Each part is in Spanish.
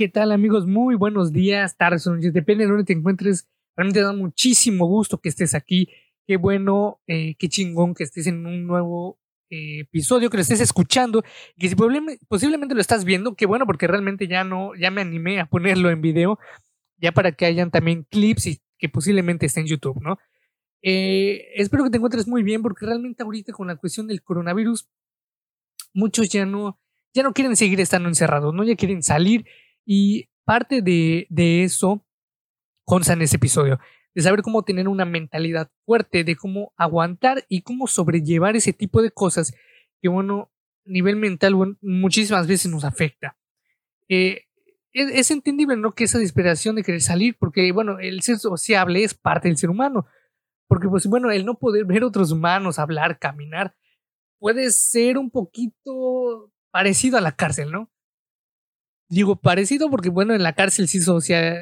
¿Qué tal amigos? Muy buenos días, tardes o noches, depende de dónde te encuentres. Realmente da muchísimo gusto que estés aquí. Qué bueno, eh, qué chingón que estés en un nuevo eh, episodio, que lo estés escuchando, que si posiblemente lo estás viendo, qué bueno porque realmente ya no, ya me animé a ponerlo en video, ya para que hayan también clips y que posiblemente esté en YouTube, ¿no? Eh, espero que te encuentres muy bien porque realmente ahorita con la cuestión del coronavirus, muchos ya no, ya no quieren seguir estando encerrados, ¿no? Ya quieren salir y parte de, de eso consta en ese episodio, de saber cómo tener una mentalidad fuerte, de cómo aguantar y cómo sobrellevar ese tipo de cosas que, bueno, a nivel mental muchísimas veces nos afecta. Eh, es, es, entendible, ¿no? Que esa desesperación de querer salir, porque, bueno, el ser sociable es parte del ser humano. Porque, pues, bueno, el no poder ver otros humanos, hablar, caminar, puede ser un poquito parecido a la cárcel, ¿no? Digo parecido porque, bueno, en la cárcel sí,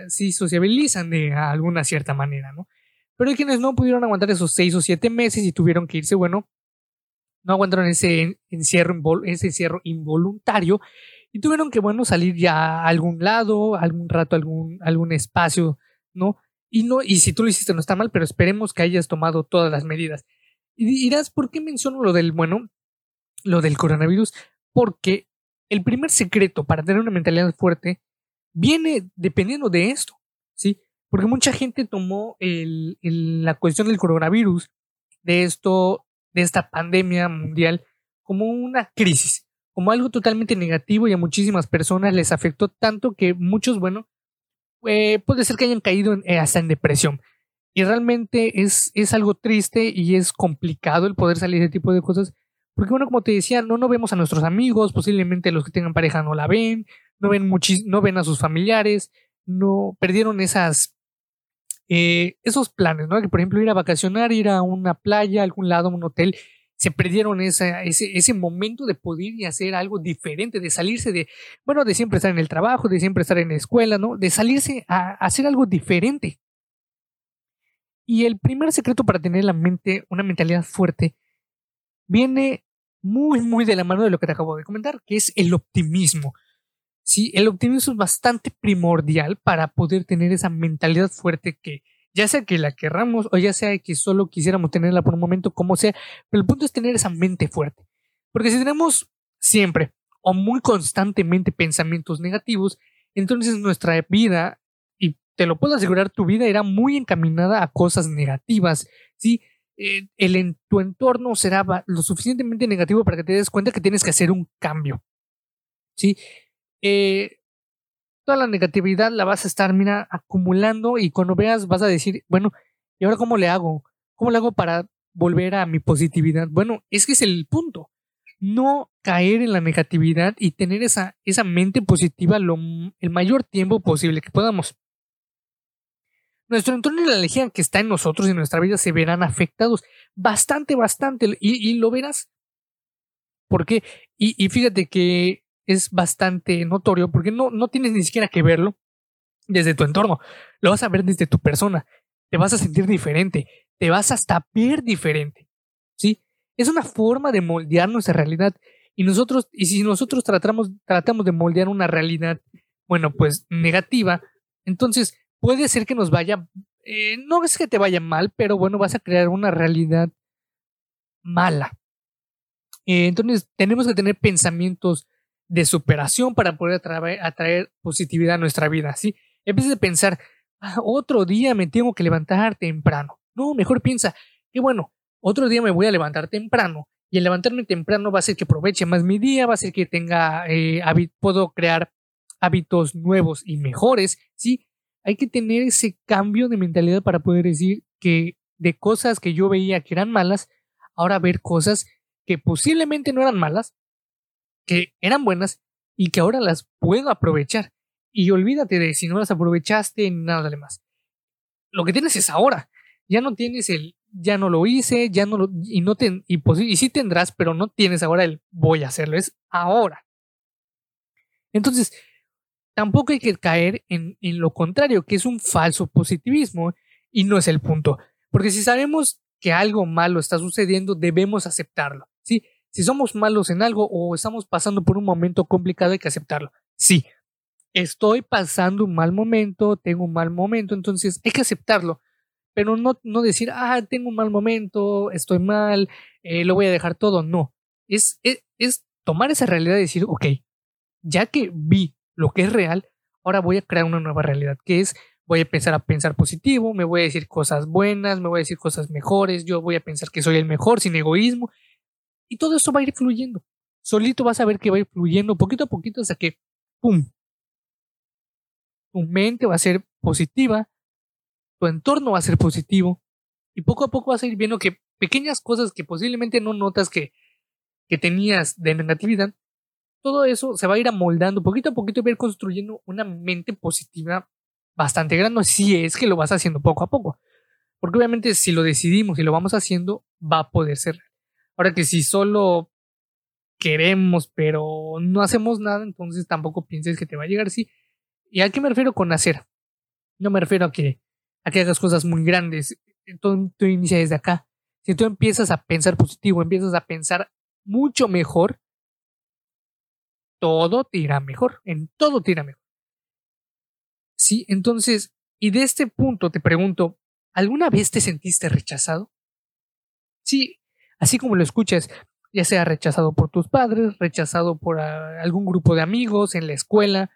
sí sociabilizan de alguna cierta manera, ¿no? Pero hay quienes no pudieron aguantar esos seis o siete meses y tuvieron que irse, bueno, no aguantaron ese encierro, ese encierro involuntario y tuvieron que, bueno, salir ya a algún lado, algún rato, algún, algún espacio, ¿no? Y no, y si tú lo hiciste no está mal, pero esperemos que hayas tomado todas las medidas. Y dirás, ¿por qué menciono lo del, bueno, lo del coronavirus? Porque el primer secreto para tener una mentalidad fuerte viene dependiendo de esto, ¿sí? Porque mucha gente tomó el, la cuestión del coronavirus, de esto, de esta pandemia mundial, como una crisis, como algo totalmente negativo y a muchísimas personas les afectó tanto que muchos, bueno, eh, puede ser que hayan caído eh, hasta en depresión. Y realmente es, es algo triste y es complicado el poder salir de ese tipo de cosas porque bueno, como te decía, no, no vemos a nuestros amigos, posiblemente los que tengan pareja no la ven, no ven, no ven a sus familiares, no perdieron esas, eh, esos planes, ¿no? Que por ejemplo ir a vacacionar, ir a una playa, a algún lado, a un hotel, se perdieron ese, ese momento de poder y hacer algo diferente, de salirse de, bueno, de siempre estar en el trabajo, de siempre estar en la escuela, ¿no? De salirse a hacer algo diferente. Y el primer secreto para tener la mente, una mentalidad fuerte, viene muy, muy de la mano de lo que te acabo de comentar, que es el optimismo. Sí, el optimismo es bastante primordial para poder tener esa mentalidad fuerte que, ya sea que la querramos o ya sea que solo quisiéramos tenerla por un momento, como sea, pero el punto es tener esa mente fuerte. Porque si tenemos siempre o muy constantemente pensamientos negativos, entonces nuestra vida, y te lo puedo asegurar, tu vida era muy encaminada a cosas negativas, ¿sí? Eh, el, tu entorno será lo suficientemente negativo para que te des cuenta que tienes que hacer un cambio. ¿Sí? Eh, toda la negatividad la vas a estar, acumulando y cuando veas vas a decir, bueno, ¿y ahora cómo le hago? ¿Cómo le hago para volver a mi positividad? Bueno, es que es el punto. No caer en la negatividad y tener esa, esa mente positiva lo, el mayor tiempo posible que podamos nuestro entorno y la energía que está en nosotros y en nuestra vida se verán afectados bastante, bastante. Y, lo verás. ¿Por qué? Y, fíjate que es bastante notorio porque no, no tienes ni siquiera que verlo desde tu entorno. Lo vas a ver desde tu persona. Te vas a sentir diferente. Te vas hasta ver diferente. ¿Sí? Es una forma de moldear nuestra realidad. Y nosotros, y si nosotros tratamos, tratamos de moldear una realidad, bueno, pues negativa, entonces puede ser que nos vaya, eh, no es que te vaya mal, pero bueno, vas a crear una realidad mala. Eh, entonces tenemos que tener pensamientos de superación para poder atraer, positividad a nuestra vida, ¿sí? Vez de pensar, ah, otro día me tengo que levantar temprano. No, mejor piensa, que bueno, otro día me voy a levantar temprano y el levantarme temprano va a hacer que aproveche más mi día, va a hacer que tenga, eh, puedo crear hábitos nuevos y mejores, ¿sí? Hay que tener ese cambio de mentalidad para poder decir que de cosas que yo veía que eran malas, ahora ver cosas que posiblemente no eran malas, que eran buenas y que ahora las puedo aprovechar. Y olvídate de si no las aprovechaste, nada de más. Lo que tienes es ahora. Ya no tienes el ya no lo hice, ya no lo y no ten, y, y sí tendrás, pero no tienes ahora el voy a hacerlo, es ahora. Entonces, tampoco hay que caer en, lo contrario, que es un falso positivismo y no es el punto. Porque si sabemos que algo malo está sucediendo, debemos aceptarlo. ¿sí? Si somos malos en algo o estamos pasando por un momento complicado, hay que aceptarlo. Sí, estoy pasando un mal momento, tengo un mal momento, entonces hay que aceptarlo, pero no, no decir, ah, tengo un mal momento, estoy mal, eh, lo voy a dejar todo, no, es, es, es tomar esa realidad y decir, ok, ya que vi lo que es real, ahora voy a crear una nueva realidad, que es voy a empezar a pensar positivo, me voy a decir cosas buenas, me voy a decir cosas mejores, yo voy a pensar que soy el mejor sin egoísmo, y todo eso va a ir fluyendo. Solito vas a ver que va a ir fluyendo poquito a poquito hasta que, ¡pum! Tu mente va a ser positiva, tu entorno va a ser positivo, y poco a poco vas a ir viendo que pequeñas cosas que posiblemente no notas que, que tenías de negatividad, todo eso se va a ir amoldando poquito a poquito y va a ir construyendo una mente positiva bastante grande si es que lo vas haciendo poco a poco. Porque obviamente si lo decidimos y lo vamos haciendo, va a poder ser. Ahora que si solo queremos pero no hacemos nada, entonces tampoco pienses que te va a llegar así. ¿Y a qué me refiero con hacer? No me refiero a que, a que hagas cosas muy grandes. Todo, todo inicia desde acá. Si tú empiezas a pensar positivo, empiezas a pensar mucho mejor, todo te irá mejor. En todo te irá mejor. Sí, entonces, y de este punto te pregunto, ¿alguna vez te sentiste rechazado? Sí, así como lo escuchas, ya sea rechazado por tus padres, rechazado por algún grupo de amigos en la escuela,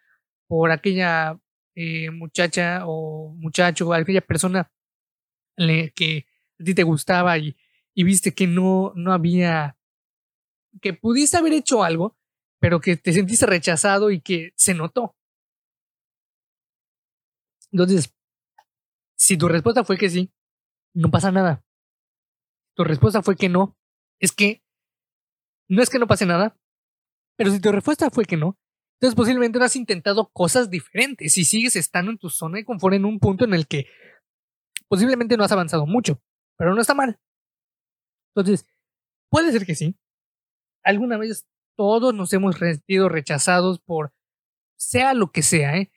por aquella eh, muchacha o muchacho aquella persona que a ti te gustaba y, y viste que no, no había, que pudiste haber hecho algo, pero que te sentiste rechazado y que se notó. Entonces, si tu respuesta fue que sí, no pasa nada. Tu respuesta fue que no, es que no es que no pase nada, pero si tu respuesta fue que no, entonces posiblemente no has intentado cosas diferentes y sigues estando en tu zona de confort en un punto en el que posiblemente no has avanzado mucho, pero no está mal. Entonces, puede ser que sí. Alguna vez todos nos hemos sentido rechazados por sea lo que sea, ¿eh?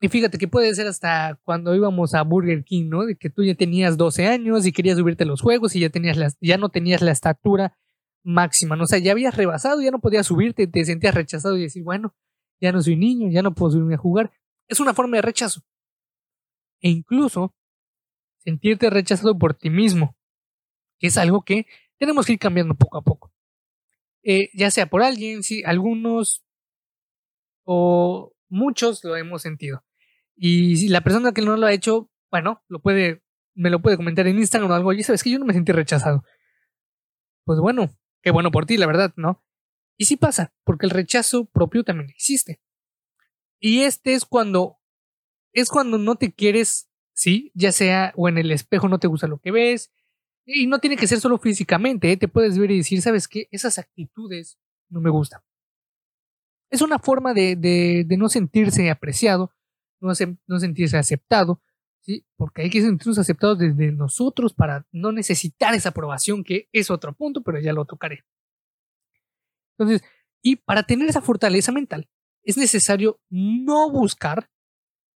Y fíjate que puede ser hasta cuando íbamos a Burger King, ¿no? De que tú ya tenías 12 años y querías subirte los juegos y ya, tenías ya no tenías la estatura máxima, ¿no? O sea, ya habías rebasado, ya no podías subirte, te sentías rechazado y decir, bueno, ya no soy niño, ya no puedo subirme a jugar. Es una forma de rechazo. E incluso sentirte rechazado por ti mismo, que es algo que tenemos que ir cambiando poco a poco. Eh, ya sea por alguien, sí, algunos o muchos lo hemos sentido. Y si la persona que no lo ha hecho, bueno, lo puede, me lo puede comentar en Instagram o algo. Y sabes que yo no me sentí rechazado. Pues bueno, qué bueno por ti, la verdad, ¿no? Y sí pasa, porque el rechazo propio también existe. Y este es cuando, es cuando no te quieres, sí, ya sea o en el espejo no te gusta lo que ves. Y no tiene que ser solo físicamente, ¿eh? te puedes ver y decir, ¿sabes qué? Esas actitudes no me gustan. Es una forma de, de, no sentirse apreciado, no, no sentirse aceptado, ¿sí? Porque hay que sentirnos aceptados desde nosotros para no necesitar esa aprobación, que es otro punto, pero ya lo tocaré. Entonces, y para tener esa fortaleza mental, es necesario no buscar,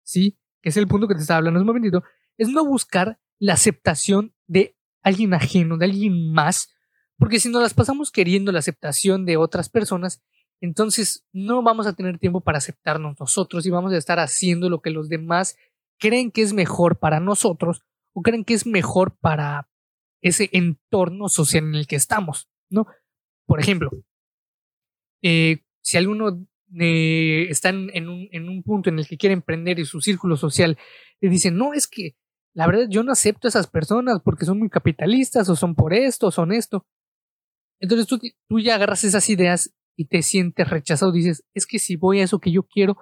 ¿sí? Que es el punto que te estaba hablando hace un momentito, es no buscar la aceptación de alguien ajeno, de alguien más, porque si nos las pasamos queriendo la aceptación de otras personas, entonces no vamos a tener tiempo para aceptarnos nosotros y vamos a estar haciendo lo que los demás creen que es mejor para nosotros o creen que es mejor para ese entorno social en el que estamos, ¿no? Por ejemplo, eh, si alguno eh, está en, un, en un punto en el que quiere emprender y su círculo social le dice, no, es que la verdad yo no acepto a esas personas porque son muy capitalistas o son por esto o son esto. Entonces tú, tú ya agarras esas ideas y te sientes rechazado, dices, es que si voy a eso que yo quiero,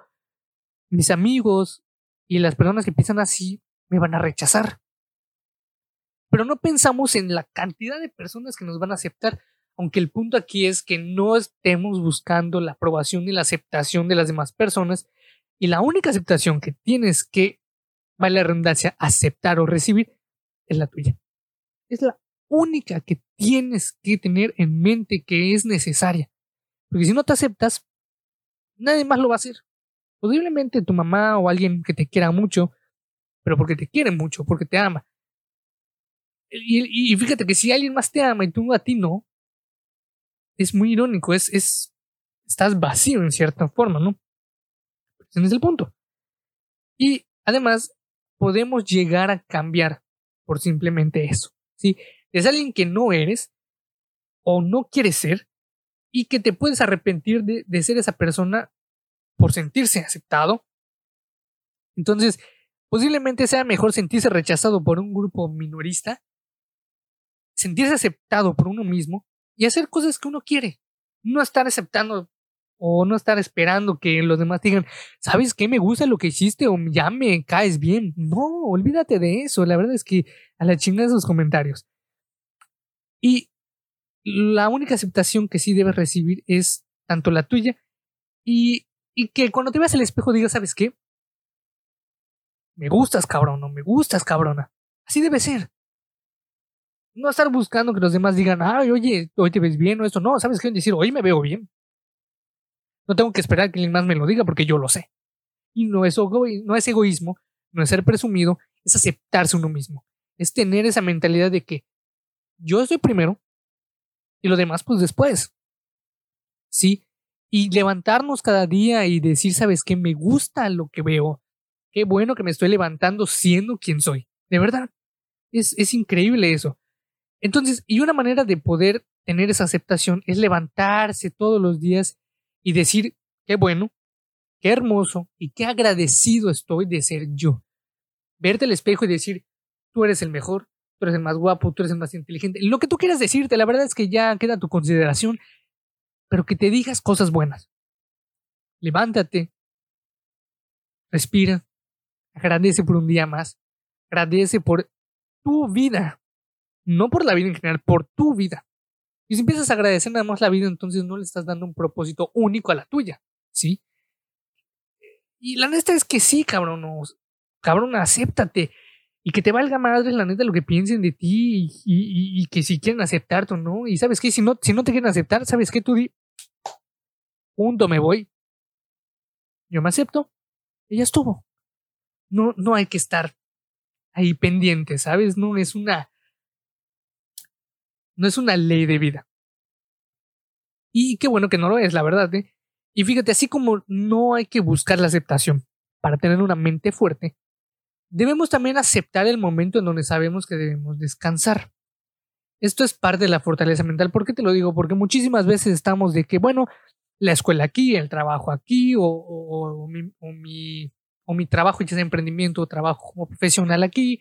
mis amigos y las personas que piensan así me van a rechazar. Pero no pensamos en la cantidad de personas que nos van a aceptar, aunque el punto aquí es que no estemos buscando la aprobación y la aceptación de las demás personas, y la única aceptación que tienes que, vale la redundancia, aceptar o recibir, es la tuya. Es la única que tienes que tener en mente que es necesaria. Porque si no te aceptas, nadie más lo va a hacer. Posiblemente tu mamá o alguien que te quiera mucho, pero porque te quiere mucho, porque te ama. Y, fíjate que si alguien más te ama y tú a ti no, es muy irónico, es, es, estás vacío en cierta forma, ¿no? Ese es el punto. Y además, podemos llegar a cambiar por simplemente eso. ¿sí? Es alguien que no eres o no quieres ser y que te puedes arrepentir de, de ser esa persona por sentirse aceptado. Entonces, posiblemente sea mejor sentirse rechazado por un grupo minorista, sentirse aceptado por uno mismo y hacer cosas que uno quiere. No estar aceptando o no estar esperando que los demás digan, ¿sabes qué? Me gusta lo que hiciste o ya me caes bien. No, olvídate de eso. La verdad es que a la chingada esos comentarios. Y la única aceptación que sí debes recibir es tanto la tuya y, y que cuando te veas al espejo digas, ¿sabes qué? Me gustas, cabrón, o me gustas, cabrona. Así debe ser. No estar buscando que los demás digan, ay, oye, hoy te ves bien o esto. No, ¿sabes qué? Decir, hoy me veo bien. No tengo que esperar que alguien más me lo diga porque yo lo sé. Y no es, no es egoísmo, no es ser presumido, es aceptarse uno mismo. Es tener esa mentalidad de que yo estoy primero y lo demás pues después. ¿Sí? Y levantarnos cada día y decir, ¿sabes qué? Me gusta lo que veo. Qué bueno que me estoy levantando siendo quien soy. De verdad. Es, es increíble eso. Entonces, y una manera de poder tener esa aceptación es levantarse todos los días y decir, qué bueno, qué hermoso y qué agradecido estoy de ser yo. Verte al espejo y decir, tú eres el mejor, tú eres el más guapo, tú eres el más inteligente. Lo que tú quieras decirte, la verdad es que ya queda tu consideración, pero que te digas cosas buenas. Levántate, respira, agradece por un día más, agradece por tu vida, no por la vida en general, por tu vida. Y si empiezas a agradecer nada más la vida, entonces no le estás dando un propósito único a la tuya, ¿sí? Y la neta es que sí, cabrón, cabrón, acéptate. Y que te valga madre la neta lo que piensen de ti y, que si quieren aceptarte o no. Y sabes qué, si no, si no te quieren aceptar, ¿sabes qué? Tú di, punto, me voy. Yo me acepto ya estuvo. No, no hay que estar ahí pendiente, ¿sabes? No es una no es una ley de vida. Y qué bueno que no lo es, la verdad. ¿eh? Y fíjate, así como no hay que buscar la aceptación para tener una mente fuerte, debemos también aceptar el momento en donde sabemos que debemos descansar. Esto es parte de la fortaleza mental. ¿Por qué te lo digo? Porque muchísimas veces estamos de que, bueno, la escuela aquí, el trabajo aquí, o, mi, o mi trabajo ya sea emprendimiento o trabajo como profesional aquí,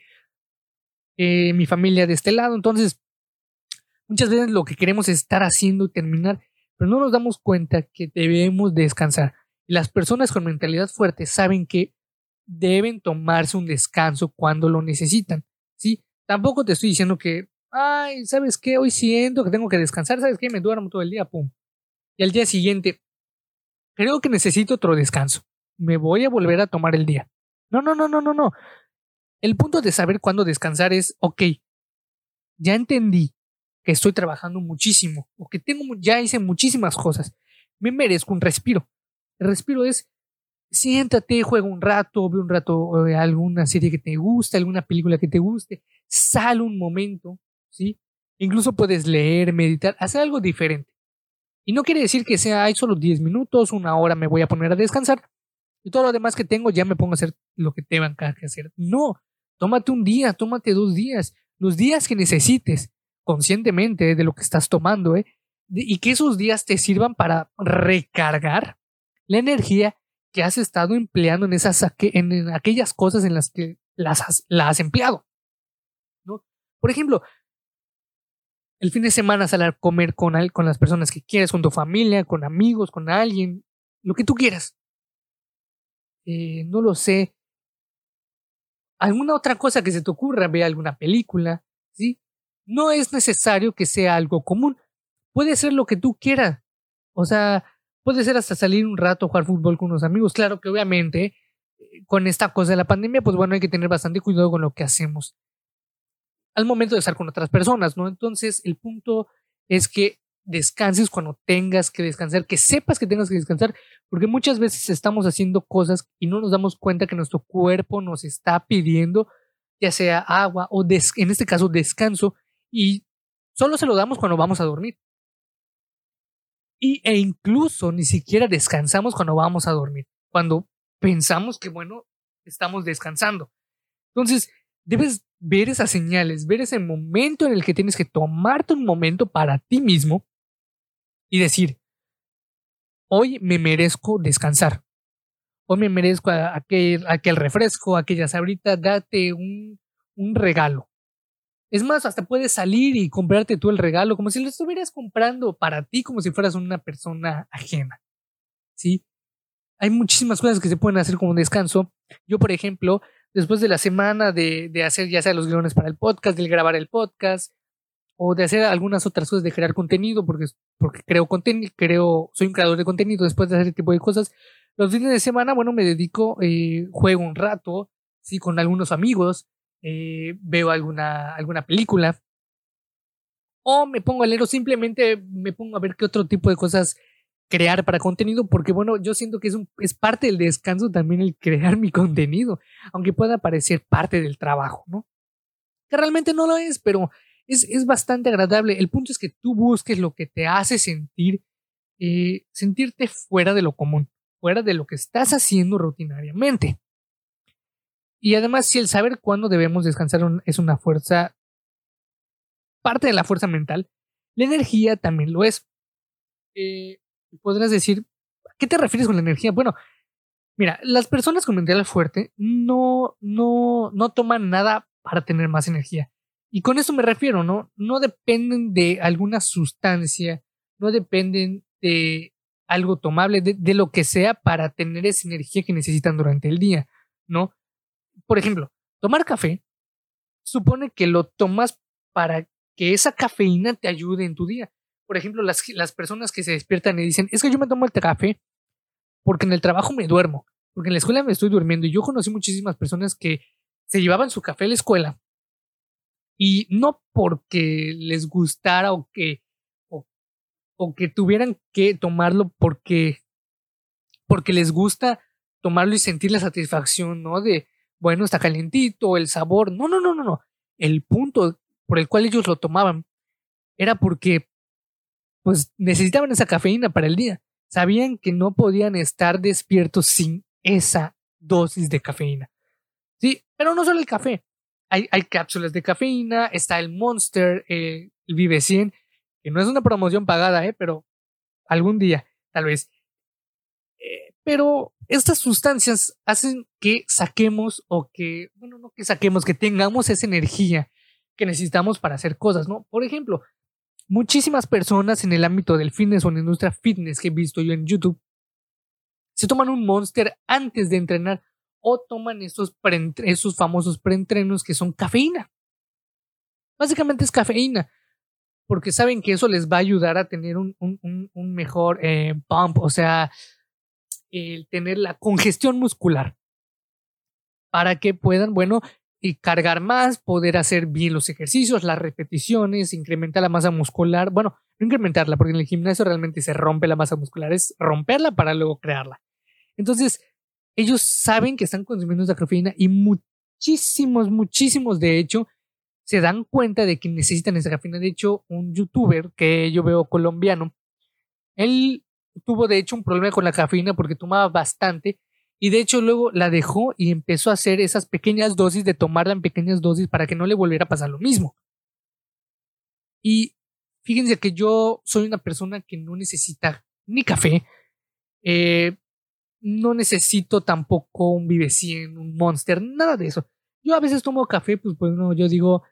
eh, mi familia de este lado. Entonces, Muchas veces lo que queremos es estar haciendo y terminar, pero no nos damos cuenta que debemos descansar. Las personas con mentalidad fuerte saben que deben tomarse un descanso cuando lo necesitan. ¿sí? Tampoco te estoy diciendo que, ay, ¿sabes qué? Hoy siento que tengo que descansar, ¿sabes qué? Me duermo todo el día, pum. Y al día siguiente, creo que necesito otro descanso. Me voy a volver a tomar el día. No, no, no, no, no, no. El punto de saber cuándo descansar es, ok, ya entendí que estoy trabajando muchísimo o que tengo ya hice muchísimas cosas. Me merezco un respiro. El respiro es siéntate, juega un rato, ve un rato eh, alguna serie que te guste, alguna película que te guste, sal un momento, ¿sí? Incluso puedes leer, meditar, hacer algo diferente. Y no quiere decir que sea, hay solo 10 minutos, una hora me voy a poner a descansar y todo lo demás que tengo ya me pongo a hacer lo que tengan que hacer. No, tómate un día, tómate dos días, los días que necesites conscientemente de lo que estás tomando, ¿eh? y que esos días te sirvan para recargar la energía que has estado empleando en, esas, en, aquellas cosas en las que las has, has empleado. ¿no? Por ejemplo, el fin de semana salir a comer con, con las personas que quieres, con tu familia, con amigos, con alguien, lo que tú quieras. Eh, no lo sé. Alguna otra cosa que se te ocurra, ve alguna película, ¿sí? No es necesario que sea algo común. Puede ser lo que tú quieras. O sea, puede ser hasta salir un rato jugar fútbol con unos amigos. Claro que obviamente eh, con esta cosa de la pandemia, pues bueno, hay que tener bastante cuidado con lo que hacemos al momento de estar con otras personas, ¿no? Entonces, el punto es que descanses cuando tengas que descansar, que sepas que tengas que descansar, porque muchas veces estamos haciendo cosas y no nos damos cuenta que nuestro cuerpo nos está pidiendo, ya sea agua o en este caso descanso, y solo se lo damos cuando vamos a dormir. Y, e incluso ni siquiera descansamos cuando vamos a dormir. Cuando pensamos que, bueno, estamos descansando. Entonces, debes ver esas señales, ver ese momento en el que tienes que tomarte un momento para ti mismo y decir, hoy me merezco descansar. Hoy me merezco aquel, refresco, aquella sabrita, date un, un regalo. Es más, hasta puedes salir y comprarte tú el regalo como si lo estuvieras comprando para ti, como si fueras una persona ajena. ¿Sí? Hay muchísimas cosas que se pueden hacer como descanso. Yo, por ejemplo, después de la semana de, de hacer ya sea los guiones para el podcast, de grabar el podcast, o de hacer algunas otras cosas de crear contenido, porque, porque creo contenido, creo, soy un creador de contenido después de hacer ese tipo de cosas. Los fines de semana, bueno, me dedico, eh, juego un rato, sí, con algunos amigos, eh, veo alguna, alguna película, o me pongo a leer o simplemente me pongo a ver qué otro tipo de cosas crear para contenido, porque bueno, yo siento que es, un, es parte del descanso también el crear mi contenido, aunque pueda parecer parte del trabajo, ¿no? Que realmente no lo es, pero es, es bastante agradable. El punto es que tú busques lo que te hace sentir, eh, sentirte fuera de lo común, fuera de lo que estás haciendo rutinariamente. Y además, si el saber cuándo debemos descansar es una fuerza, parte de la fuerza mental, la energía también lo es. Eh, podrás decir, ¿a qué te refieres con la energía? Bueno, mira, las personas con mental fuerte no, no, no toman nada para tener más energía. Y con eso me refiero, ¿no? No dependen de alguna sustancia, no dependen de algo tomable, de, de, lo que sea para tener esa energía que necesitan durante el día, ¿no? Por ejemplo, tomar café supone que lo tomas para que esa cafeína te ayude en tu día. Por ejemplo, las, las personas que se despiertan y dicen, es que yo me tomo el café porque en el trabajo me duermo, porque en la escuela me estoy durmiendo. Y yo conocí muchísimas personas que se llevaban su café a la escuela y no porque les gustara o que, o, que tuvieran que tomarlo porque, porque les gusta tomarlo y sentir la satisfacción, ¿no? De, bueno, está calentito, el sabor. No, no, no, no, no. El punto por el cual ellos lo tomaban era porque, pues, necesitaban esa cafeína para el día. Sabían que no podían estar despiertos sin esa dosis de cafeína. Sí, pero no solo el café hay, cápsulas de cafeína, está el Monster, eh, el Vive 100, que no es una promoción pagada, eh, pero algún día, tal vez. Pero estas sustancias hacen que saquemos o que, bueno, no que saquemos, que tengamos esa energía que necesitamos para hacer cosas, ¿no? Por ejemplo, muchísimas personas en el ámbito del fitness o en la industria fitness que he visto yo en YouTube se toman un monster antes de entrenar o toman esos, esos famosos preentrenos que son cafeína. Básicamente es cafeína, porque saben que eso les va a ayudar a tener un, un, mejor eh, pump, o sea, el tener la congestión muscular, para que puedan, bueno, y cargar más, poder hacer bien los ejercicios, las repeticiones, incrementar la masa muscular. Bueno, no incrementarla, porque en el gimnasio realmente se rompe la masa muscular, es romperla para luego crearla. Entonces, ellos saben que están consumiendo esa cafeína y muchísimos, muchísimos de hecho se dan cuenta de que necesitan esa cafeína. De hecho, un youtuber que yo veo colombiano, él tuvo de hecho un problema con la cafeína porque tomaba bastante y de hecho luego la dejó y empezó a hacer esas pequeñas dosis de tomarla en pequeñas dosis para que no le volviera a pasar lo mismo. Y fíjense que yo soy una persona que no necesita ni café. Eh, no necesito tampoco un Vive 100, un Monster, nada de eso. Yo a veces tomo café, pues bueno, yo digo,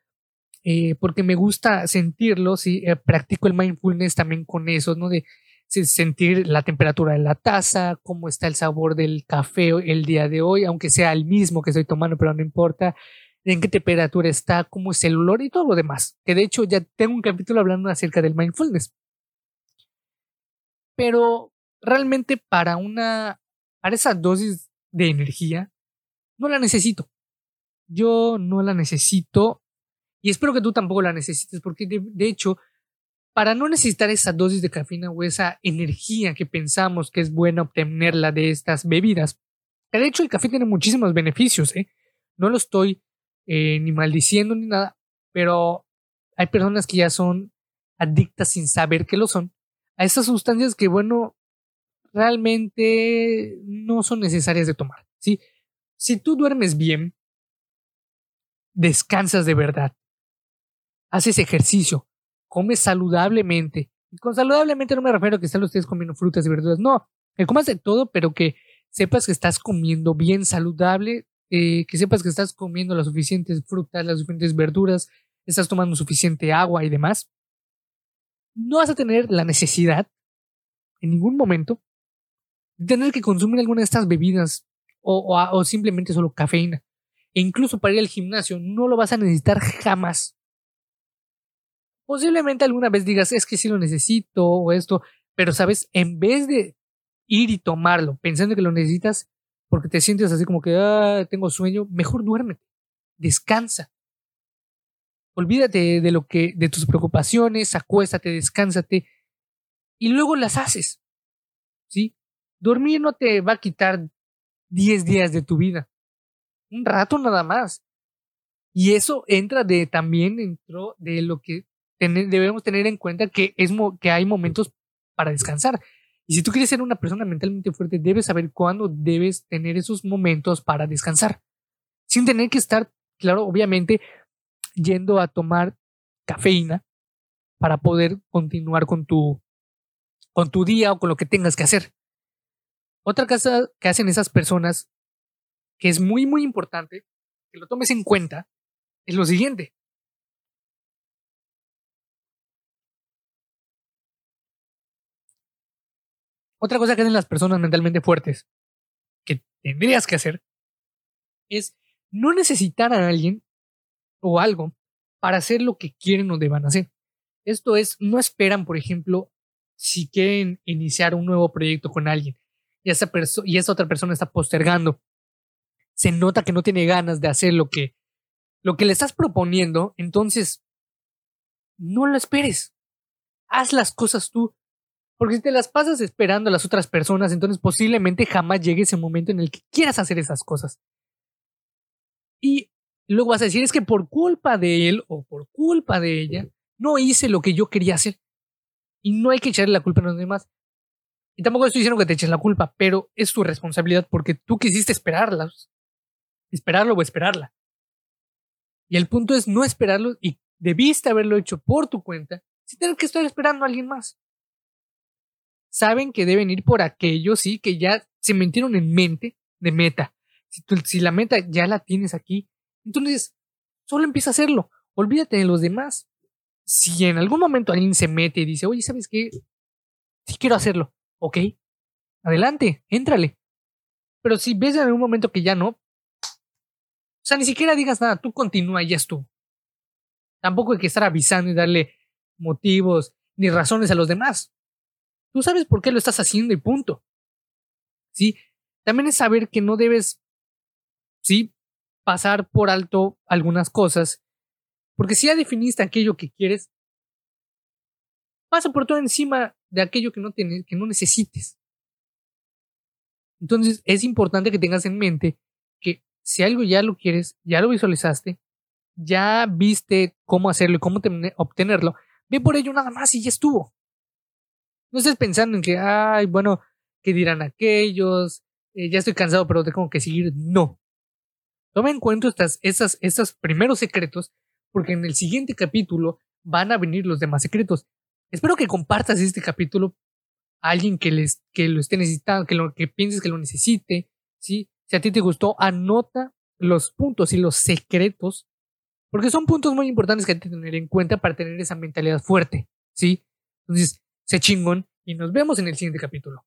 eh, porque me gusta sentirlo, sí, eh, practico el mindfulness también con eso, ¿no? De sentir la temperatura de la taza, cómo está el sabor del café el día de hoy, aunque sea el mismo que estoy tomando, pero no importa, en qué temperatura está, cómo es el olor y todo lo demás. Que de hecho ya tengo un capítulo hablando acerca del mindfulness. Pero realmente para una para esa dosis de energía, no la necesito. Yo no la necesito y espero que tú tampoco la necesites porque de, hecho, para no necesitar esa dosis de cafeína o esa energía que pensamos que es buena obtenerla de estas bebidas, de hecho el café tiene muchísimos beneficios, ¿eh? No lo estoy eh, ni maldiciendo ni nada, pero hay personas que ya son adictas sin saber que lo son a esas sustancias que, bueno, realmente no son necesarias de tomar. Si tú duermes bien, descansas de verdad, haces ejercicio, comes saludablemente. Y con saludablemente no me refiero a que solo estés comiendo frutas y verduras, no, que comas de todo, pero que sepas que estás comiendo bien saludable, eh, que sepas que estás comiendo las suficientes frutas, las suficientes verduras, estás tomando suficiente agua y demás. No vas a tener la necesidad en ningún momento de tener que consumir alguna de estas bebidas o, o, simplemente solo cafeína. E incluso para ir al gimnasio no lo vas a necesitar jamás. Posiblemente alguna vez digas, es que sí lo necesito o esto, pero sabes, en vez de ir y tomarlo pensando que lo necesitas porque te sientes así como que ah, tengo sueño, mejor duérmete, descansa. Olvídate de lo que de tus preocupaciones, acuéstate, descánsate y luego las haces. ¿Sí? Dormir no te va a quitar 10 días de tu vida. Un rato nada más. Y eso entra de también dentro de lo que debemos tener en cuenta que, es que hay momentos para descansar. Y si tú quieres ser una persona mentalmente fuerte, debes saber cuándo debes tener esos momentos para descansar. Sin tener que estar, claro, obviamente, yendo a tomar cafeína para poder continuar con tu, con tu día o con lo que tengas que hacer. Otra cosa que hacen esas personas, que es muy, muy importante, que lo tomes en cuenta, es lo siguiente. Otra cosa que hacen las personas mentalmente fuertes, que tendrías que hacer, es no necesitar a alguien o algo para hacer lo que quieren o deban hacer. Esto es, no esperan, por ejemplo, si quieren iniciar un nuevo proyecto con alguien y esa, y esa otra persona está postergando. Se nota que no tiene ganas de hacer lo que, lo que le estás proponiendo, entonces no lo esperes. Haz las cosas tú. Porque si te las pasas esperando a las otras personas, entonces posiblemente jamás llegue ese momento en el que quieras hacer esas cosas. Y luego vas a decir, es que por culpa de él o por culpa de ella, no hice lo que yo quería hacer. Y no hay que echarle la culpa a los demás. Y tampoco estoy diciendo que te eches la culpa, pero es tu responsabilidad porque tú quisiste esperarlas. Esperarlo o esperarla. Y el punto es no esperarlo y debiste haberlo hecho por tu cuenta sin tener que estar esperando a alguien más saben que deben ir por aquello, sí, que ya se metieron en mente de meta. Si, si la meta ya la tienes aquí, entonces solo empieza a hacerlo. Olvídate de los demás. Si en algún momento alguien se mete y dice, oye, ¿sabes qué? Sí quiero hacerlo. Ok. Adelante, éntrale. Pero si ves en algún momento que ya no, o sea, ni siquiera digas nada, tú continúa y ya estuvo. Tampoco hay que estar avisando y darle motivos ni razones a los demás. Tú sabes por qué lo estás haciendo y punto. ¿Sí? También es saber que no debes, ¿sí? Pasar por alto algunas cosas. Porque si ya definiste aquello que quieres, pasa por todo encima de aquello que no, tienes, que no necesites. Entonces es importante que tengas en mente que si algo ya lo quieres, ya lo visualizaste, ya viste cómo hacerlo y cómo obtenerlo, ve por ello nada más y ya estuvo. No estés pensando en que, ay, bueno, ¿qué dirán aquellos? Eh, ya estoy cansado, pero tengo que seguir. No. Toma en cuenta estas, estas, estos primeros secretos, porque en el siguiente capítulo van a venir los demás secretos. Espero que compartas este capítulo a alguien que, les, que lo esté necesitando, que, lo, que pienses que lo necesite. ¿sí? Si a ti te gustó, anota los puntos y los secretos, porque son puntos muy importantes que hay que tener en cuenta para tener esa mentalidad fuerte. ¿sí? Entonces, se chingón y nos vemos en el siguiente capítulo.